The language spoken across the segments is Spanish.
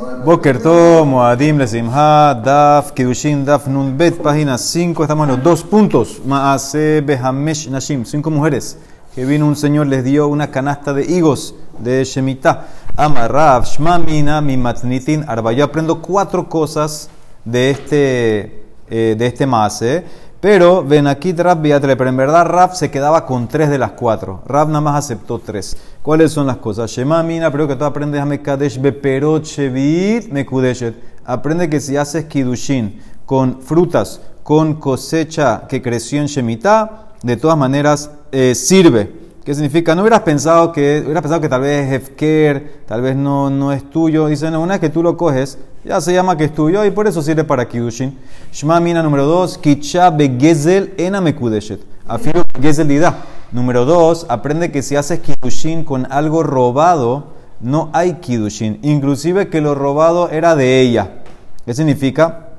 Boker Tov, Moadim, Lesimha, Daf, Kidushin, Daf, Nun Bet, página 5. Estamos en los dos puntos. Maase, Behamesh, Nashim, cinco mujeres. Que vino un señor, les dio una canasta de higos de Shemitah. Amarav, Shmamina, Mimatnitin, Arba. Yo aprendo cuatro cosas de este, eh, de este Maase. Pero aquí Rab pero en verdad Rab se quedaba con tres de las cuatro. Rab nada más aceptó tres. ¿Cuáles son las cosas? Shema mina, pero que tú aprendes a Mekadesh beperot shevit mekudeshet. Aprende que si haces kidushin con frutas, con cosecha que creció en Shemitah, de todas maneras eh, sirve. ¿Qué significa? No hubieras pensado que, hubieras pensado que tal vez es hefker, tal vez no, no es tuyo. Dice, no, una vez que tú lo coges, ya se llama que es tuyo y por eso sirve para Kiddushin. Shma mina número dos, Kicha begezel ena mekudeshet. Afirmo gezel dida. Número dos, aprende que si haces Kiddushin con algo robado, no hay Kiddushin. Inclusive que lo robado era de ella. ¿Qué significa?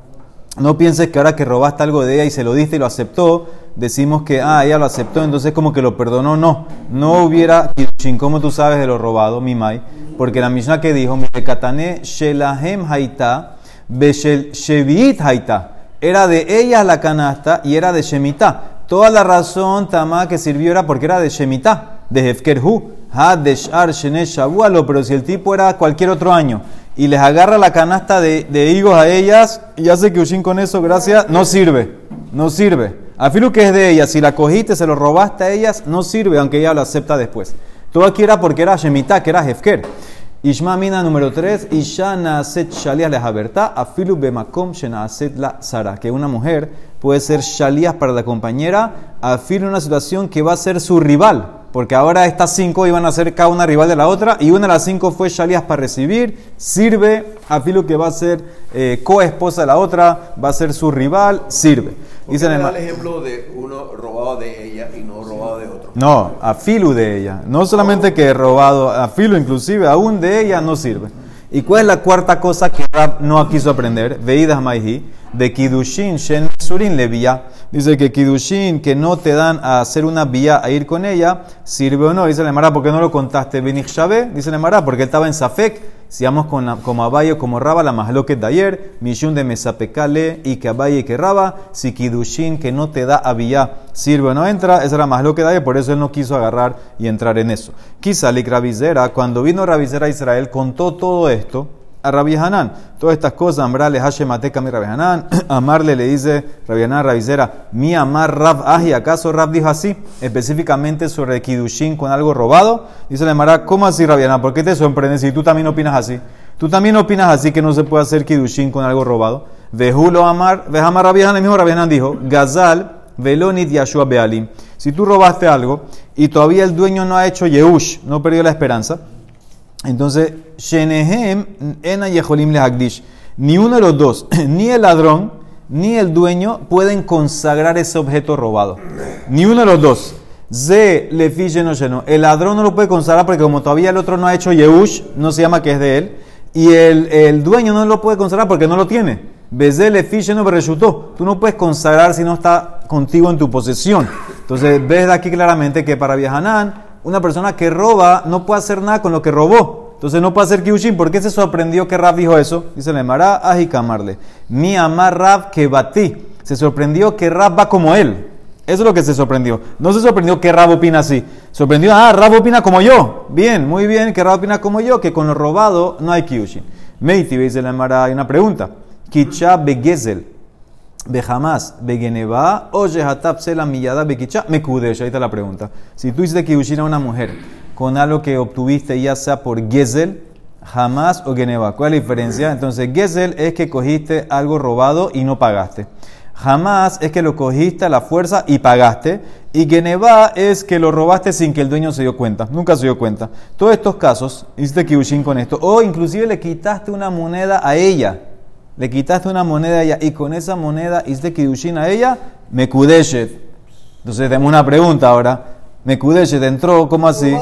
No pienses que ahora que robaste algo de ella y se lo diste y lo aceptó, decimos que, ah, ella lo aceptó, entonces como que lo perdonó. No, no hubiera Kiddushin. ¿Cómo tú sabes de lo robado, mi mai? Porque la misma que dijo, katane shelahem haita, beshel shevit haita. Era de ella la canasta y era de Shemitah. Toda la razón, Tamá, que sirvió era porque era de Shemitah, de Hefkerhu, ha de Shar Shenesh Shabualo, pero si el tipo era cualquier otro año y les agarra la canasta de, higos a ellas y hace que Ushin con eso, gracias, no sirve, no sirve. Afilu que es de ellas, si la cogiste, se lo robaste a ellas, no sirve, aunque ella lo acepta después. Todo aquí era porque era Shemitah, que era Hefker. Ishma Mina número 3, Isha Naaset Shalias Lehaberta, Afilu Bemakom Shenaaset La Sara, que una mujer puede ser Shalias para la compañera, Afilu una situación que va a ser su rival porque ahora estas cinco iban a ser cada una rival de la otra, y una de las cinco fue Shalias para recibir, sirve, a Filo que va a ser eh, coesposa de la otra, va a ser su rival, sirve. Dice el ejemplo de uno robado de ella y no robado de otro. No, a Filo de ella. No solamente que robado, a Filo inclusive, aún de ella no sirve. ¿Y cuál es la cuarta cosa que Rab no quiso aprender? Veidas Maihi, de Kidushin Shen Surin Levia. Dice que Kidushin, que no te dan a hacer una vía a ir con ella, sirve o no. Dice la Mara, ¿por qué no lo contaste? Benich Shabe, dice la Mara, porque él estaba en Safek. Si vamos con como Abaye como Raba, la que de ayer, Mishun de Mesapekale y que Abaye y que Raba, si Kidushin que no te da a vía, sirve o no entra, esa era que de ayer, por eso él no quiso agarrar y entrar en eso. Quizá Rabizera, cuando vino Rabizera a Israel, contó todo esto a Rabbi Hanan. Todas estas cosas, Ambrale, Hashem, Mateca, mi Rabbi. Amarle le dice Rabbi Hanan, Rabizera, mi amar Rab Aji. ¿Acaso Rab dijo así? Específicamente sobre Kidushin con algo robado. Dice la Mara, ¿cómo así, Rabbi Hanan? ¿Por qué te sorprende si tú también opinas así? ¿Tú también opinas así que no se puede hacer Kidushin con algo robado? Vejulo Amar, Vejamar Rabbi Hanan, el mismo Rabbi Hanan dijo, Gazal, Velonit Yashua Bealim. Si tú robaste algo y todavía el dueño no ha hecho Yehush, no perdió la esperanza, entonces, Shenehem ena yeholim lehagdish. Ni uno de los dos, ni el ladrón, ni el dueño pueden consagrar ese objeto robado. Ni uno de los dos. Ze le no El ladrón no lo puede consagrar porque como todavía el otro no ha hecho Yehush, no se llama que es de él. Y el, el dueño no lo puede consagrar porque no lo tiene. Beze le no bereshutó. Tú no puedes consagrar si no está contigo en tu posesión. Entonces ves aquí claramente que para Viajanán una persona que roba no puede hacer nada con lo que robó. Entonces no puede hacer kiushin. ¿Por qué se sorprendió que Rab dijo eso? Dice le Mará, ajicamarle. Mi amar Rab que batí. Se sorprendió que Rab va como él. Eso es lo que se sorprendió. No se sorprendió que Rab opina así. Sorprendió, ah, Rab opina como yo. Bien, muy bien, que Rab opina como yo, que con lo robado no hay kiushin. Meiti, dice la Mara, hay una pregunta. Kicha begezel. Bejamas, Begeneva, oye Hatap la millada Bekicha, me Ahí está la pregunta. Si tú hiciste Kiddushin a una mujer con algo que obtuviste, ya sea por Gezel, jamás o Geneva. ¿Cuál es la diferencia? Entonces, Gezel es que cogiste algo robado y no pagaste. Jamás es que lo cogiste a la fuerza y pagaste. Y Geneva es que lo robaste sin que el dueño se dio cuenta. Nunca se dio cuenta. Todos estos casos, hiciste Kiddushin con esto. O inclusive le quitaste una moneda a ella le quitaste una moneda a ella y con esa moneda hiciste kidushin a ella, me kudeshet. Entonces tenemos una pregunta ahora. Me kudeshet entró, ¿cómo así?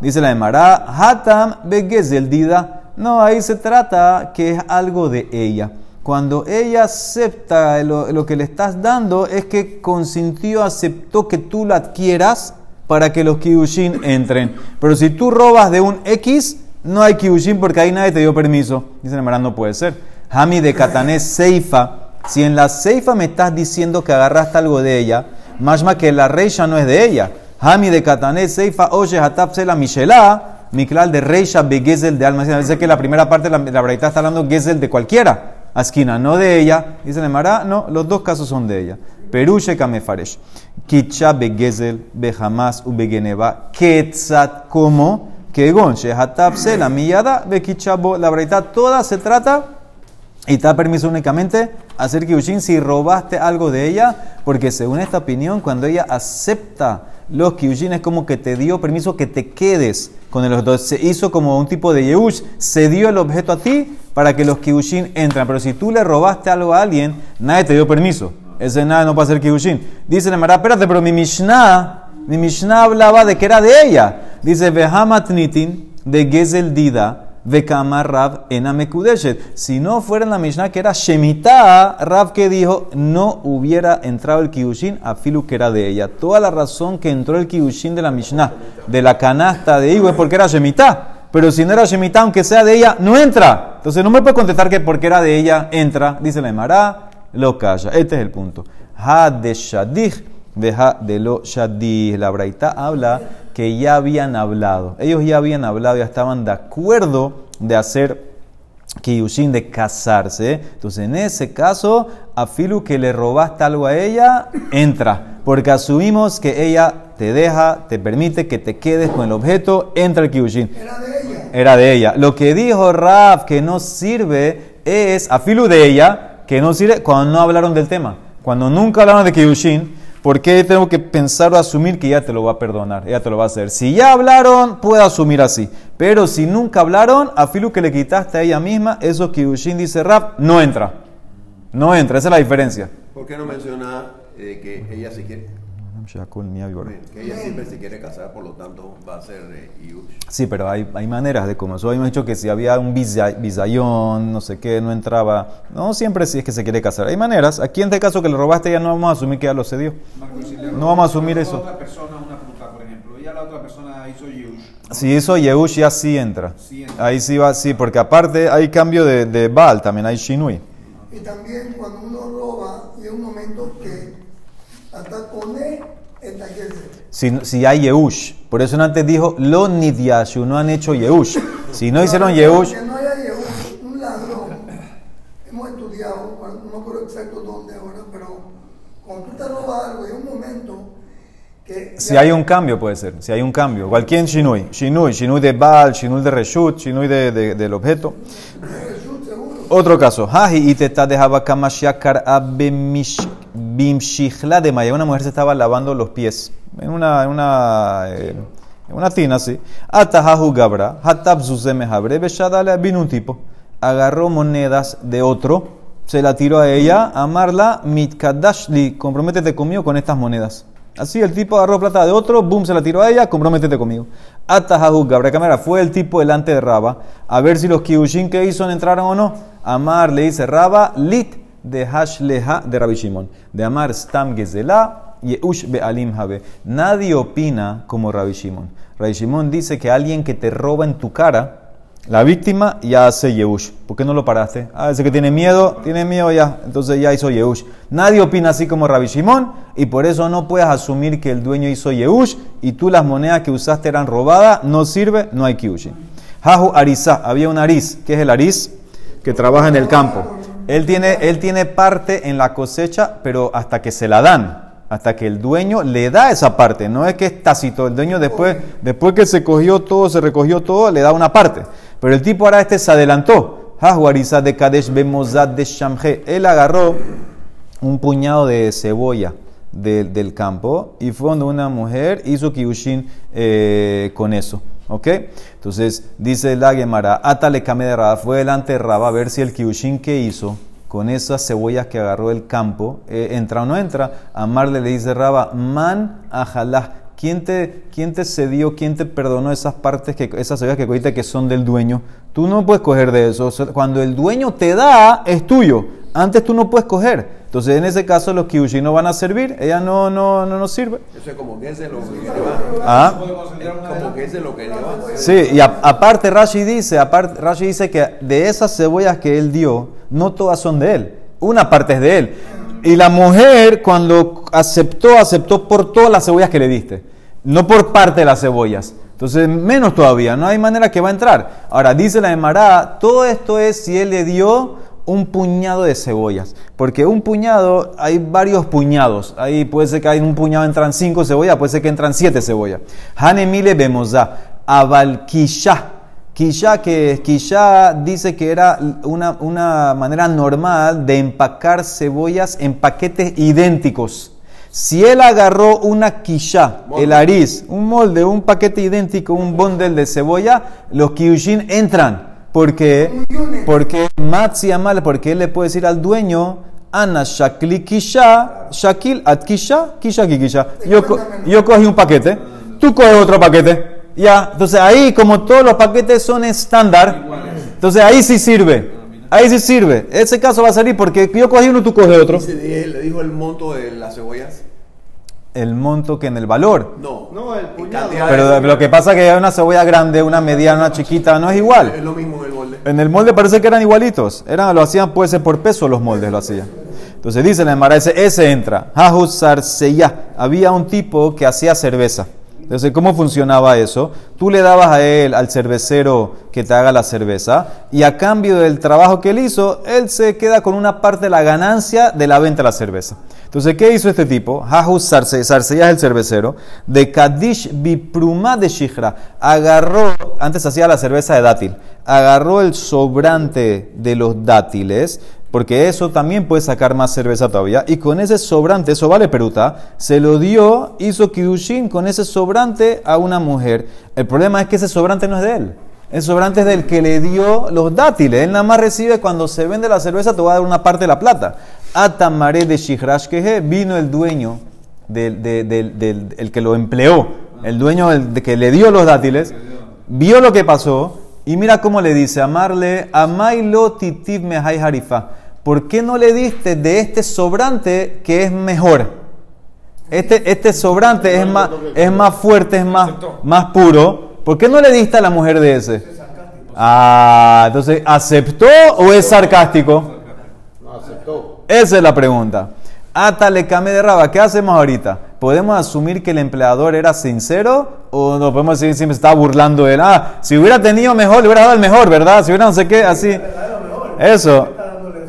Dice la Emara, hatam begezel dida. No, ahí se trata que es algo de ella. Cuando ella acepta lo, que le estás dando, es que consintió, aceptó que tú la adquieras para que los kidushin entren. Pero si tú robas de un X, no hay kiushin porque ahí nadie te dio permiso. Dice el no puede ser. Hami de Katané Seifa. Si en la Seifa me estás diciendo que agarraste algo de ella, más que la reisha no es de ella. Hami de Katané Seifa, oye, la Michelá. Miklal de Reisha Begezel de alma. Dice que la primera parte de la, la está hablando Gezel de cualquiera. Esquina, no de ella. Dice el Mará, no, los dos casos son de ella. Perushe Kamefaresh. Kitcha Begezel, Behamas, Ubegeneva, Ketzat, como Kegon, Shehatapse, la millada, Bekichabo. La breita toda se trata y está permiso únicamente hacer kiushin si robaste algo de ella, porque según esta opinión, cuando ella acepta los kiushin es como que te dio permiso que te quedes con el objeto. Se hizo como un tipo de yeush, se dio el objeto a ti para que los kiushin entran. Pero si tú le robaste algo a alguien, nadie te dio permiso. Ese nada no puede ser kiushin. Dice la espérate, pero mi Mishnah, mi Mishnah hablaba de que era de ella. Dice, Behamat nitin de Gezel Dida Vekamar Rav Enamekudeshet. Si no fuera en la Mishnah que era Shemitah, Rav que dijo no hubiera entrado el Kiushin a Filu que era de ella. Toda la razón que entró el Kiushin de la Mishnah, de la canasta de Igo, es porque era Shemitah. Pero si no era Shemitah, aunque sea de ella, no entra. Entonces no me puede contestar que porque era de ella, entra. Dice la Emara, lo calla. Este es el punto. Ha de Shadich, deja de lo Shadich. La Braita habla que ya habían hablado. Ellos ya habían hablado, ya estaban de acuerdo de hacer Kiyushin, de casarse. Entonces, en ese caso, a Filu que le robaste algo a ella, entra. Porque asumimos que ella te deja, te permite que te quedes con el objeto, entra el Kiyushin. Era de ella. Era de ella. Lo que dijo Raf que no sirve es a Filu de ella, que no sirve cuando no hablaron del tema. Cuando nunca hablaron de Kiyushin, ¿Por qué tengo que pensar o asumir que ya te lo va a perdonar? Ella te lo va a hacer. Si ya hablaron, puedo asumir así. Pero si nunca hablaron, a Filu que le quitaste a ella misma, eso que Ushin dice rap, no entra. No entra, esa es la diferencia. ¿Por qué no menciona eh, que ella se quiere? Que ella siempre se quiere casar, por lo tanto va a ser eh, Sí, pero hay, hay maneras de cómo. Eso habíamos dicho que si había un bisayón, no sé qué, no entraba. No siempre si es que se quiere casar. Hay maneras. Aquí en este caso que le robaste, ya no vamos a asumir que ya lo cedió. no vamos a asumir eso. otra persona una fruta, por ejemplo, ya la otra persona hizo Yush. Si hizo Yehush, ya sí entra. Ahí sí va, sí, porque aparte hay cambio de, de Baal, también hay Shinui. Y también cuando uno roba, y un momento que hasta pone si, si hay Yehush. Por eso antes dijo, lo nidyashu, no han hecho Yehush. Si no hicieron Yehush... Que no haya Yehush, un ladrón, hemos estudiado, no exacto dónde ahora, pero cuando tú te robas algo, hay un momento que... Si hay un cambio puede ser, si hay un cambio. Cualquier Shinui, Shinui, Shinui de Baal, Shinui de Reshut, Shinui de, de, del objeto. Otro caso, Haji y te dejaba kamashakar abemish Bimshihla de Maya. Una mujer se estaba lavando los pies en una, en una, eh, en una tina así. Atahahu Gabra, Hatab Zuzemehabre, Beshadale vino un tipo. Agarró monedas de otro, se la tiró a ella, amarla, Mitkadashli, comprométete conmigo con estas monedas. Así el tipo agarró plata de otro, boom, se la tiró a ella, comprométete conmigo. Atahahu Gabra Cámara fue el tipo delante de Raba a ver si los kiushin que hizo entraron o no. Amar le dice Raba, lit de Hashleha de Rabbi Shimon, de Amar Stam Gezela Yeush Be'alim Habe. Nadie opina como Rabbi Shimon. Rabbi Shimon dice que alguien que te roba en tu cara, la víctima ya hace Yeush. ¿Por qué no lo paraste? Ah, ese que tiene miedo, tiene miedo ya, entonces ya hizo Yeush. Nadie opina así como Rabbi Shimon y por eso no puedes asumir que el dueño hizo Yeush y tú las monedas que usaste eran robadas, no sirve, no hay Kiushin. Hahu Arisa, había un Aris, ¿qué es el Aris? Que trabaja en el campo. Él tiene, él tiene parte en la cosecha, pero hasta que se la dan, hasta que el dueño le da esa parte. No es que es tácito, el dueño después, después que se cogió todo, se recogió todo, le da una parte. Pero el tipo ahora este se adelantó. de Kadesh de. Él agarró un puñado de cebolla del campo y fue donde una mujer hizo kiushin eh, con eso. ¿Ok? Entonces dice la Gemara, Atale de Raba, fue delante de Raba a ver si el kiushin que hizo con esas cebollas que agarró del campo, eh, entra o no entra. Amarle le dice Raba, man ajalá. ¿Quién te, ¿Quién te cedió, quién te perdonó esas partes, que, esas cebollas que cogiste que son del dueño? Tú no puedes coger de eso. Cuando el dueño te da, es tuyo. Antes tú no puedes coger. Entonces, en ese caso, los kiushin no van a servir, ella no, no, no nos sirve. Eso es como que es lo que le va. ¿Ah? Como que es lo que le va. Sí, y a- aparte Rashi dice, aparte, Rashi dice que de esas cebollas que él dio, no todas son de él, una parte es de él. Y la mujer cuando aceptó, aceptó por todas las cebollas que le diste, no por parte de las cebollas. Entonces, menos todavía, no hay manera que va a entrar. Ahora, dice la Emara, todo esto es si él le dio un puñado de cebollas. Porque un puñado, hay varios puñados. Ahí puede ser que hay un puñado entran cinco cebollas, puede ser que entran siete cebollas. Hanemile bemosa, abalquisha. Quilla, que quilla dice que era una, una manera normal de empacar cebollas en paquetes idénticos. Si él agarró una quilla, el ariz, un molde, un paquete idéntico, un bundle de cebolla, los kiushin entran. ¿Por qué? Porque Matzi Amal, porque él le puede decir al dueño, Ana Shakli Kisha, Shakil At Kisha, Kisha Ki Kisha. Yo, yo cogí un paquete, tú coges otro paquete. Ya, entonces ahí, como todos los paquetes son estándar, entonces ahí sí sirve. Ahí sí sirve. Ese caso va a salir porque yo cogí uno, tú coges otro. Le dijo el monto de las cebollas. El monto que en el valor. No. No, el puñado. Pero lo que pasa es que hay una cebolla grande, una mediana, una chiquita, no es igual. Es lo mismo en el molde. En el molde parece que eran igualitos. Eran, lo hacían, puede ser por peso los moldes, lo hacían. Entonces dice la Emara, ese, ese entra. Había un tipo que hacía cerveza. Entonces, ¿cómo funcionaba eso? Tú le dabas a él, al cervecero, que te haga la cerveza, y a cambio del trabajo que él hizo, él se queda con una parte de la ganancia de la venta de la cerveza. Entonces, ¿qué hizo este tipo? Sarseya es el cervecero, de Kadish Bipruma de Shihra. Agarró, antes hacía la cerveza de dátil, agarró el sobrante de los dátiles, porque eso también puede sacar más cerveza todavía. Y con ese sobrante, eso vale peruta, se lo dio, hizo kidushin con ese sobrante a una mujer. El problema es que ese sobrante no es de él. El sobrante es del que le dio los dátiles. Él nada más recibe cuando se vende la cerveza, te va a dar una parte de la plata. Atamaré de Shihrash Keje, vino el dueño del, del- del- el que lo empleó, el dueño de que le dio los dátiles, vio lo que pasó y mira cómo le dice, amarle, amailo titiv mehai harifa. ¿Por qué no le diste de este sobrante que es mejor? Este, este sobrante es más, es más fuerte, es más, más puro. ¿Por qué no le diste a la mujer de ese? Ah, entonces, ¿aceptó o es sarcástico? No aceptó. Esa es la pregunta. Ata le came de raba. ¿Qué hacemos ahorita? ¿Podemos asumir que el empleador era sincero? ¿O no podemos decir siempre estaba burlando de él? Ah, si hubiera tenido mejor, le hubiera dado el mejor, ¿verdad? Si hubiera no sé qué, así. Eso.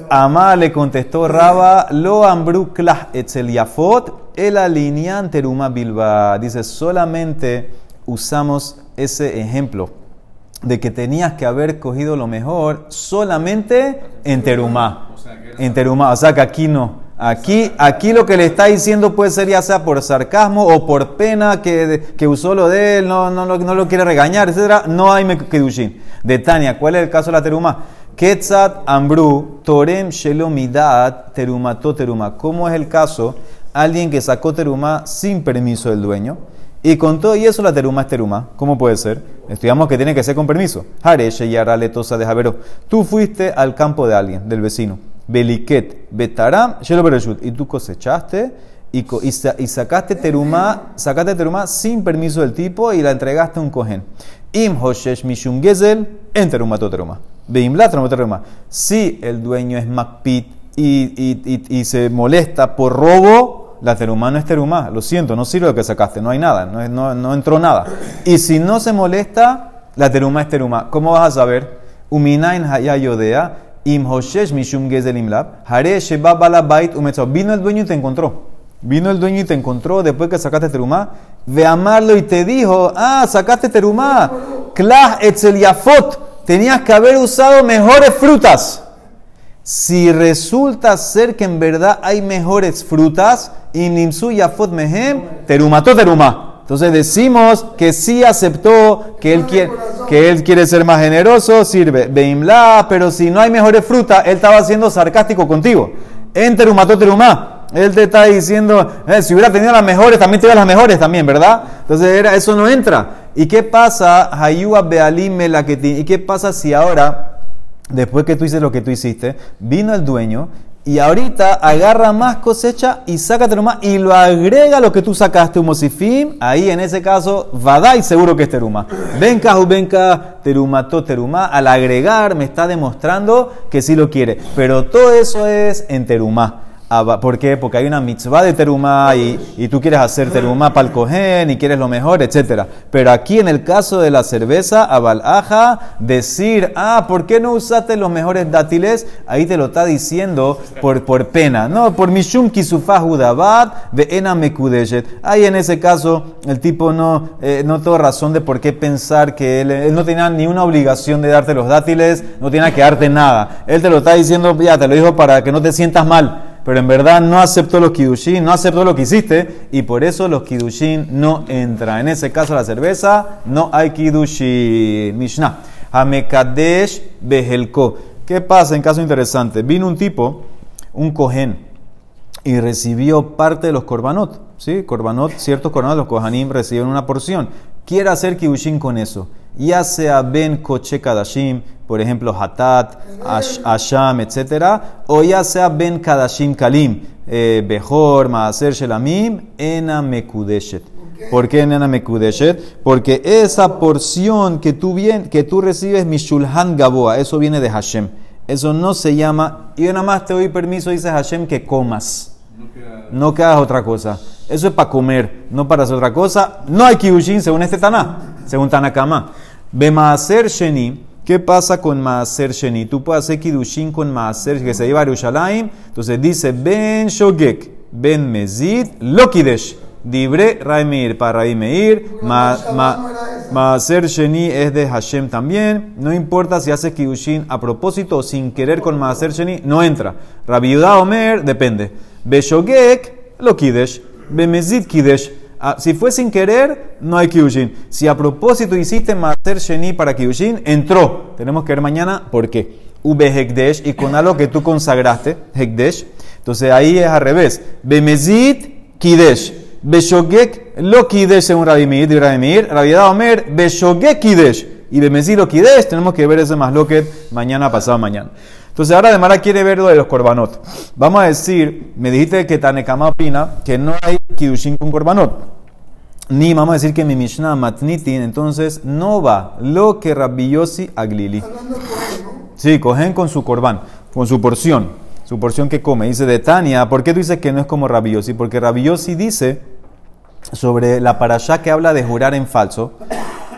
Amá le contestó Raba, lo ambru klah etzel yafot, el alinean teruma bilba. Dice, solamente usamos ese ejemplo de que tenías que haber cogido lo mejor solamente en terumá. En terumá, o sea que aquí no. Aquí, aquí lo que le está diciendo puede ser ya sea por sarcasmo o por pena que, que usó lo de él, no, no, lo- no lo quiere regañar, etc. No hay kedushin. De Tania, ¿cuál es el caso de la terumá? Ketzat ambru torem shelomidat terumato teruma. ¿Cómo es el caso? Alguien que sacó terumá sin permiso del dueño. Y con todo y eso la teruma es teruma. ¿Cómo puede ser? Estudiamos que tiene que ser con permiso. Hare sheyara letosa de Javero. Tú fuiste al campo de alguien, del vecino. Beliket, betaram, shelo bereshut. Y tú cosechaste y, y sa- y sacaste teruma, sacaste teruma sin permiso del tipo y la entregaste a un cohen. Im hoshesh en terumato teruma. Beimlat teruma. Si el dueño es makpit y, y, y, se molesta por robo, la terumá no es terumá. Lo siento, no sirve lo que sacaste, no hay nada, no, no, no entró nada. Y si no se molesta, la terumá es terumá. ¿Cómo vas a saber? Uminain hayayodea, im hoshesh mishum gezel imlab, hare sheba bala bait umetzah. Vino el dueño y te encontró. Vino el dueño y te encontró después que sacaste terumá, de amarlo y te dijo, ah, sacaste terumá, klah etzel yafot, tenías que haber usado mejores frutas. Si resulta ser que en verdad hay mejores frutas, y nimsu yafot mehem, terumató terumá. Entonces decimos que sí aceptó, que él quiere, que él quiere ser más generoso, sirve. Beimla, pero si no hay mejores frutas, él estaba siendo sarcástico contigo. En terumató terumá. Él te está diciendo, eh, si hubiera tenido las mejores, también te las mejores también, ¿verdad? Entonces era, eso no entra. ¿Y qué pasa? ¿Y qué pasa si ahora, después que tú hiciste lo que tú hiciste, vino el dueño y ahorita agarra más cosecha y saca teruma y lo agrega lo que tú sacaste, humosifim, ahí en ese caso, vadai seguro que es teruma. Venka, venka, terumato, teruma, al agregar me está demostrando que sí lo quiere, pero todo eso es en teruma. Ah, ¿Por qué? Porque hay una mitzvah de terumá y, tú quieres hacer terumá para el y quieres lo mejor, etc. Pero aquí en el caso de la cerveza, abalaja, decir, ah, ¿por qué no usaste los mejores dátiles? Ahí te lo está diciendo por, por pena. No, por mishum kisufah judabat de ena mekudeshet. Ahí en ese caso el tipo no, eh, no tuvo razón de por qué pensar que él, él no tenía ni una obligación de darte los dátiles, no tenía que darte nada. Él te lo está diciendo, ya te lo dijo para que no te sientas mal pero en verdad no aceptó los kidushin, no aceptó lo que hiciste y por eso los kidushin no entran. En ese caso la cerveza no hay kidushin. Mishnah. Hamekadesh behelko. ¿Qué pasa en caso interesante? Vino un tipo, un cohen, y recibió parte de los korbanot. ¿Sí? Korbanot, ciertos korbanot, los kohanim reciben una porción. Quiere hacer kidushin con eso. Ya sea ben koche kadashim, por ejemplo, Hatat, Asham, etc. O ya sea Ben Kadashim Kalim, eh, Behor, Maaser Shelamim, Ena Mekudeshet. ¿Por qué Ena Mekudeshet? Porque esa porción que tú, bien, que tú recibes, Mishulhan Gaboa, eso viene de Hashem. Eso no se llama, y yo nada más te doy permiso, dice Hashem, que comas. No que hagas otra cosa. Eso es para comer, no para hacer otra cosa. No hay kiushin según este Taná, según Tanakama. Bemaaser Sheni, ¿Qué pasa con Maaser Sheni? Tú puedes hacer Kidushin con Maaser que se lleva a Yerushalayim. Entonces dice Ben Shogek, Ben Mezid, Lokidesh. Dibre Raimir para Raimeir. Maaser Sheni es de Hashem también. No importa si hace Kidushin a propósito o sin querer con Maaser Sheni, no entra. Rabbi Omer, depende. Beshogek, Lokidesh. Bemezid Kidesh. Ah, si fue sin querer, no hay Kyushin. Si a propósito hiciste Maser Sheni para Kyushin, entró. Tenemos que ver mañana por qué. Ube Hekdesh y con algo que tú consagraste, Hekdesh. Entonces ahí es al revés. Bemezit Kidesh. Beshogek lo Kidesh según Radimir. Radimir. Rabiedad Omer. Beshogek Kidesh. Y Bemezit lo Kidesh. Tenemos que ver ese más lo que mañana, pasado mañana. Entonces ahora de Mara quiere ver lo de los korbanot. Vamos a decir, me dijiste que Tanekama opina que no hay Kidushin con korbanot. Ni vamos a decir que mi Mishnah Matnitin, entonces no va lo que Rabbi Yossi Aglili. Sí, cogen con su korban, con su porción, su porción que come. Dice de Tania, ¿por qué tú dices que no es como Rabbi Yossi? Porque Rabbi Yossi dice sobre la parashá que habla de jurar en falso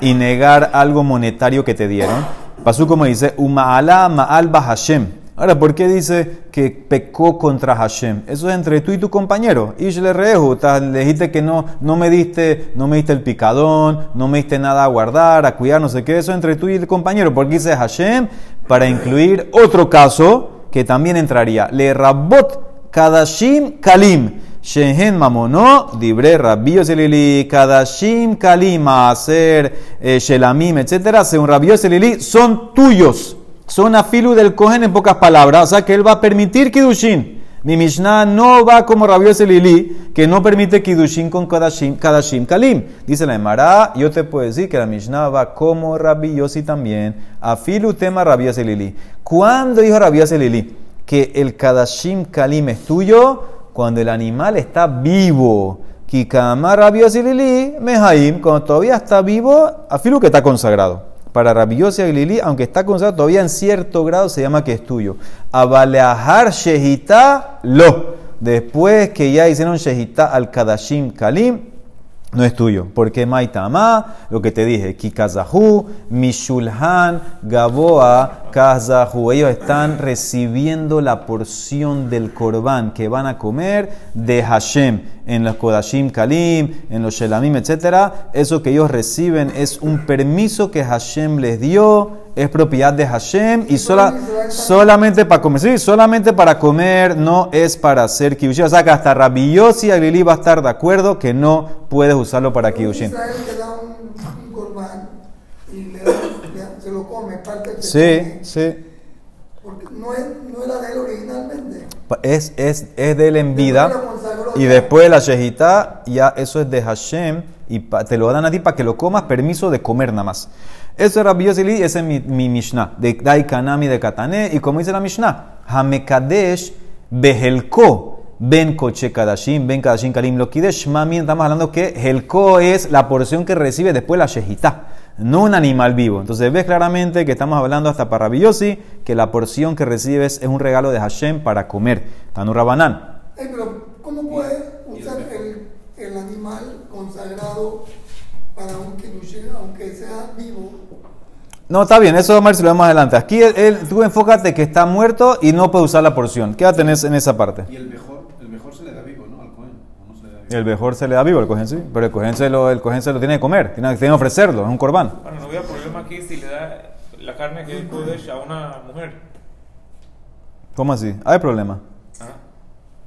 y negar algo monetario que te dieron Pasú como dice, Uma'ala ma'al Hashem. Ahora, ¿por qué dice que pecó contra Hashem? Eso es entre tú y tu compañero. Ishle Rehu, le dijiste que no, no me diste, no me diste el picadón, no me diste nada a guardar, a cuidar, no sé qué. Eso es entre tú y el compañero. Porque dice Hashem para incluir otro caso que también entraría. Le rabot kadashim kalim. Shehen mamono, dibre rabio selili, kadashim kalima, hacer eh, shelamim, etc. Según rabio selili, son tuyos. Son afilu del cohen en pocas palabras. O sea que él va a permitir kidushin. Mi Mishnah no va como rabio selili, que no permite kidushin con kadashim, kadashim kalim. Dice la Emara, yo te puedo decir que la Mishnah va como rabbi también. Afilu tema rabio selili. ¿Cuándo dijo rabio selili que el kadashim kalim es tuyo? cuando el animal está vivo. Kikama Lili, Mehaim, cuando todavía está vivo, afilu que está consagrado. Para Rabiosi Lili, aunque está consagrado todavía en cierto grado, se llama que es tuyo. Abaleahar Shehita Lo. Después que ya hicieron Shehita al Kadashim Kalim, no es tuyo. Porque Maitama, lo que te dije, Kikazahu, Mishulhan, Gaboa, Kazahu. Ellos están recibiendo la porción del Korban que van a comer de Hashem en los Kodashim Kalim, en los Shelamim, etc. Eso que ellos reciben es un permiso que Hashem les dio es propiedad de Hashem y sola, solamente para comer. Sí, solamente para comer, no es para hacer kiddushin. O sea que hasta Rabbi Yossi Aglili va a estar de acuerdo que no puedes usarlo para kiddushin. Sí, sí. Porque no, es, no era de él originalmente. Es, es, es de él en vida. Y después de la shejita, ya eso es de Hashem. Y te lo dan a ti para que lo comas, permiso de comer nada más. Eso es Rabbi Yosili, ese es mi, mi Mishnah, de Dai Kanami de Katane. Y como dice la Mishnah, Hamekadesh Behelko, ben koche kadashim, ben kadashim kalim lokidesh, mami, estamos hablando que helko es la porción que recibe después la shejitá, no un animal vivo. Entonces ves claramente que estamos hablando hasta para Rabiosi, que la porción que recibes es un regalo de Hashem para comer. Tanu Rabanán. Ey, pero ¿cómo puede usar el animal consagrado para un kiddushin, aunque sea vivo? No, está bien, eso vamos a ver si lo vemos más adelante. Aquí él, él- tú enfócate que está muerto y no puede usar la porción. ¿Qué va a tener en esa parte? Y el mejor, el mejor se le da vivo, ¿no? Al Cohen. ¿O no se le da vivo? El mejor se le da vivo, el cohen sí, pero el cohen se lo, el cohen se lo tiene que comer, tiene, tiene que ofrecerlo, es un corbán. Bueno, no había problema aquí si le da la carne que es a una mujer. ¿Cómo así? Hay problema.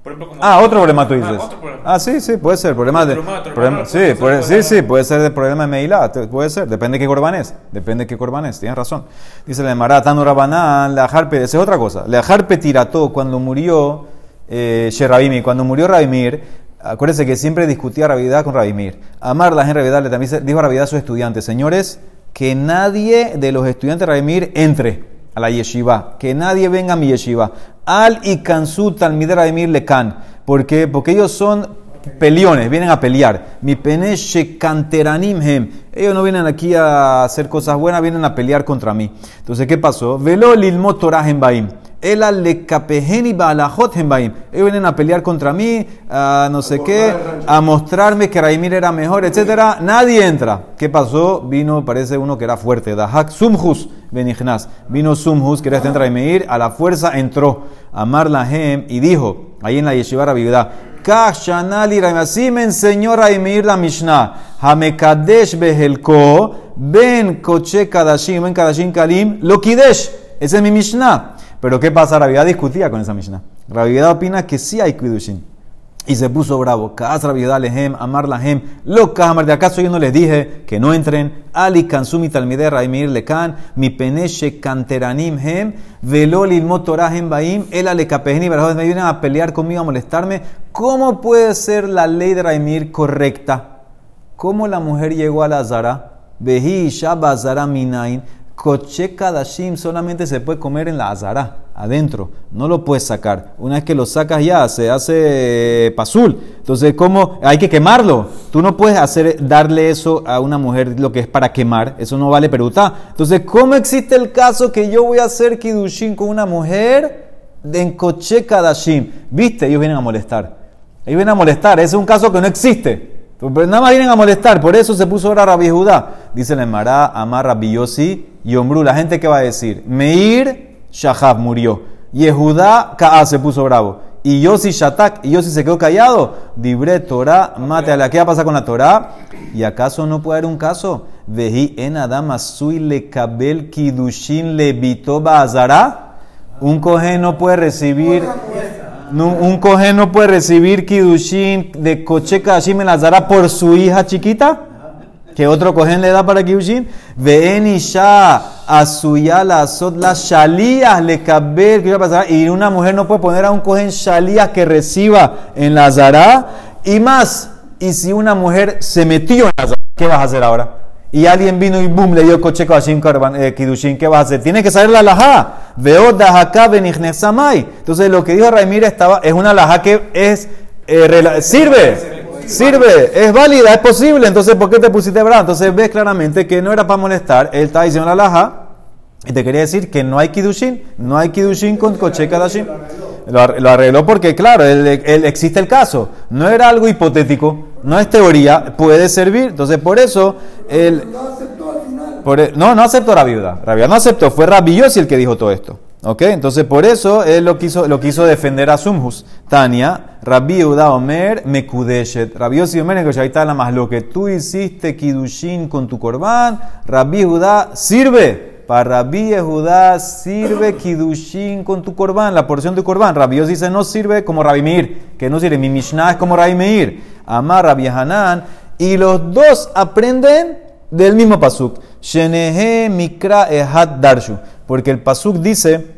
Ah. Por ejemplo, como Ah, otro problema tú Ah, dices. Ah, sí, sí, puede ser. Problema de, problema- sí, puede, sí, sí, puede ser de problema de Meilá, puede ser. Depende de qué corban es. Depende de qué corban es, tienes razón. Dice la Maratano Rabanán, la Harpe, esa es otra cosa. La Harpe tirató cuando murió eh, Sherabimi, cuando murió Rabimir, acuérdense que siempre discutía Ravidad con Rabimir. Amar la gente Ravidad le también dijo a Ravidad a sus estudiantes, señores, que nadie de los estudiantes de Rabimir entre a la yeshiva, que nadie venga a mi yeshiva. Al y kansu talmideh Rabimir lekan. ¿Por qué? Porque ellos son peliones, vienen a pelear. Mi pene shekanteranim hem. Ellos no vienen aquí a hacer cosas buenas, vienen a pelear contra mí. Entonces, ¿qué pasó? Velo hem baim. Ela le kapeheni baalajot hem baim. Ellos vienen a pelear contra mí, a no sé qué, a mostrarme que Raimir era mejor, etcétera. Nadie entra. ¿Qué pasó? Vino, parece uno que era fuerte. Dahak sumhus benignaz. Vino sumhus, que era este Raimir, a la fuerza entró. Amar lahem y dijo, ahí en la yeshiva Rabiudá, Kashanali Raim, así me enseñó Raimir la Mishnah, Hamekadesh behelko, ben koche kadashim, ben kadashim kalim, lo kidesh. Ese es mi Mishnah. Pero ¿qué pasa? Rabiudá discutía con esa Mishnah. Rabiudá opina que sí hay kidushin. Y se puso bravo. Kaas Rabiudá lehem, amar lahem, lo kamar. ¿De acaso yo no les dije que no entren? Ali kansumi talmideh raimir lekan, mi peneshe canteranim hem, velo lilmot Torah hem baim, el ale kapeheni barajot. Me vienen a pelear conmigo, a molestarme. ¿Cómo puede ser la ley de Raimir correcta? ¿Cómo la mujer llegó a la Zara? Vehi Shabba Zara Minain. Koche Kadashim solamente se puede comer en la Azara, adentro. No lo puedes sacar. Una vez que lo sacas ya, se hace eh, pasul. Entonces, ¿cómo? Hay que quemarlo. Tú no puedes hacer, darle eso a una mujer lo que es para quemar. Eso no vale peruta. Entonces, ¿cómo existe el caso que yo voy a hacer Kidushin con una mujer en Koche Kadashim? ¿Viste? Ellos vienen a molestar. Ellos vienen a molestar. Ese es un caso que no existe. Pero nada más vienen a molestar. Por eso se puso ahora Rabbi Judá. Dice la Emara, Amar Rabbi Yossi y Omru. La gente que va a decir, Meir Shahab murió. Yehudá Ka'a se puso bravo. Y Yossi Shatak, y Yossi se quedó callado. Dibre Torah, mate a la. ¿Qué va a pasar con la Torah? ¿Y acaso no puede haber un caso? Veji en Adam Asui le Kabel Kidushin le Azara. Un cohen no puede recibir. No, un cohen no puede recibir Kidushin de Koche Kadashim en la Zara por su hija chiquita. Que otro cohen le da para Kidushin. Ven isha asuya la sot la shalías le kabel. ¿Qué va a pasar? Y una mujer no puede poner a un cohen shalías que reciba en la Zara. Y más, y si una mujer se metió en la Zara, ¿qué vas a hacer ahora? Y alguien vino y boom, le dio coche Kashim eh, Kidushin, ¿qué vas a hacer? Tiene que saber la laja. Veo dajaka benignesamai. Entonces lo que dijo Raimir estaba, es una laja que es, eh, sirve, sirve, es válida, es posible. Entonces, ¿por qué te pusiste bravo? Entonces ves claramente que no era para molestar, él estaba diciendo la laja. Y te quería decir que no hay Kidushin, no hay Kidushin con coche Kadashim. Lo, ar- lo arregló porque, claro, él- existe el caso. No era algo hipotético, no es teoría, puede servir. Entonces, por eso, él, No aceptó al final. por e- no, no aceptó la viuda. Viuda no aceptó, fue Rabbi Yossi el que dijo todo esto. ¿Ok? Entonces, por eso él lo quiso, lo quiso defender a Sumhus. Tania, Rabbi Yehuda Omer, Mekudeshet. Rabbi Yossi Omer, que ahí está la más. Lo que tú hiciste, Kidushin, con tu corbán, Rabbi Yehuda sirve. Para Rabbi Yehuda sirve Kidushin con tu corbán, la porción de corbán. Rabbi Yossi dice no sirve como Rabbi Meir, que no sirve. Mi Mishnah es como Rabbi Meir. Amar Rabbi Hanan. Y los dos aprenden del mismo pasuk. Shenehe mikra ehad darshu. Porque el pasuk dice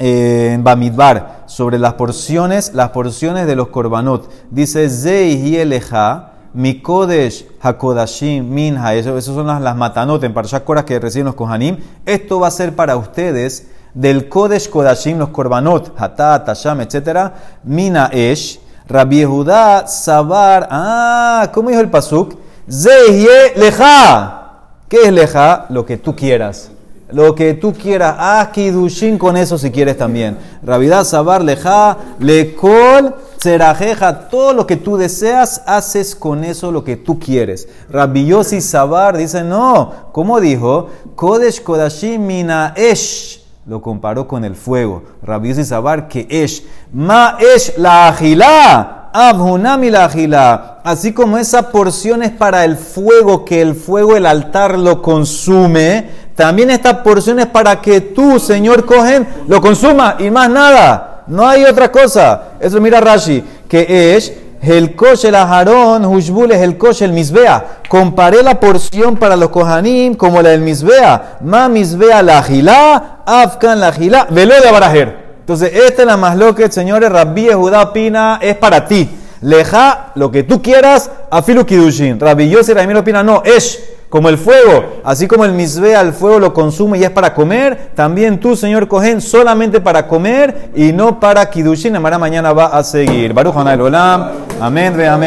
eh, en Bamidbar sobre las porciones, las porciones de los korbanot. Dice Zei eleja mikodesh hakodashim minha. Esas son las, las matanot en Parashat que reciben los kohanim. Esto va a ser para ustedes del Kodesh Kodashim, los korbanot, hatat, tasham, etc. Mina esh, Rabbi Yehuda, sabar, ah, ¿cómo dijo el pasuk? Zehye leja. ¿Qué es leja? Lo que tú quieras. Lo que tú quieras. Haz kidushin con eso si quieres también. Rabidah sabar leja, lekol, serajeja. Todo lo que tú deseas, haces con eso lo que tú quieres. Rabbi Yossi sabar dice, no. ¿Cómo dijo? Kodesh kodashim mina esh. Lo comparó con el fuego. Rabbi Yossi sabar que esh. Ma esh la agilá. Abhunami la. Así como esa porción es para el fuego, que el fuego, el altar lo consume, también esta porción es para que tú, Señor Cohen, lo consuma y más nada. No hay otra cosa. Eso mira Rashi, que es el kosher el ajarón, hushbul es el kosher el misbea. Comparé la porción para los kohanim como la del misbea. Ma misbea la agilá, afkan la agilá, velo de barajer. Entonces, esta es la más loca, señores, Rabbi Judá Pina, es para ti. Leja, lo que tú quieras, afilu kidushin. Rabbi Yossi Ramiro Pina, no, es como el fuego. Así como el misbea, el fuego lo consume y es para comer, también tú, señor Cohen, solamente para comer y no para kidushin. Amara mañana va a seguir. Baruch Olam. Amén, re amén.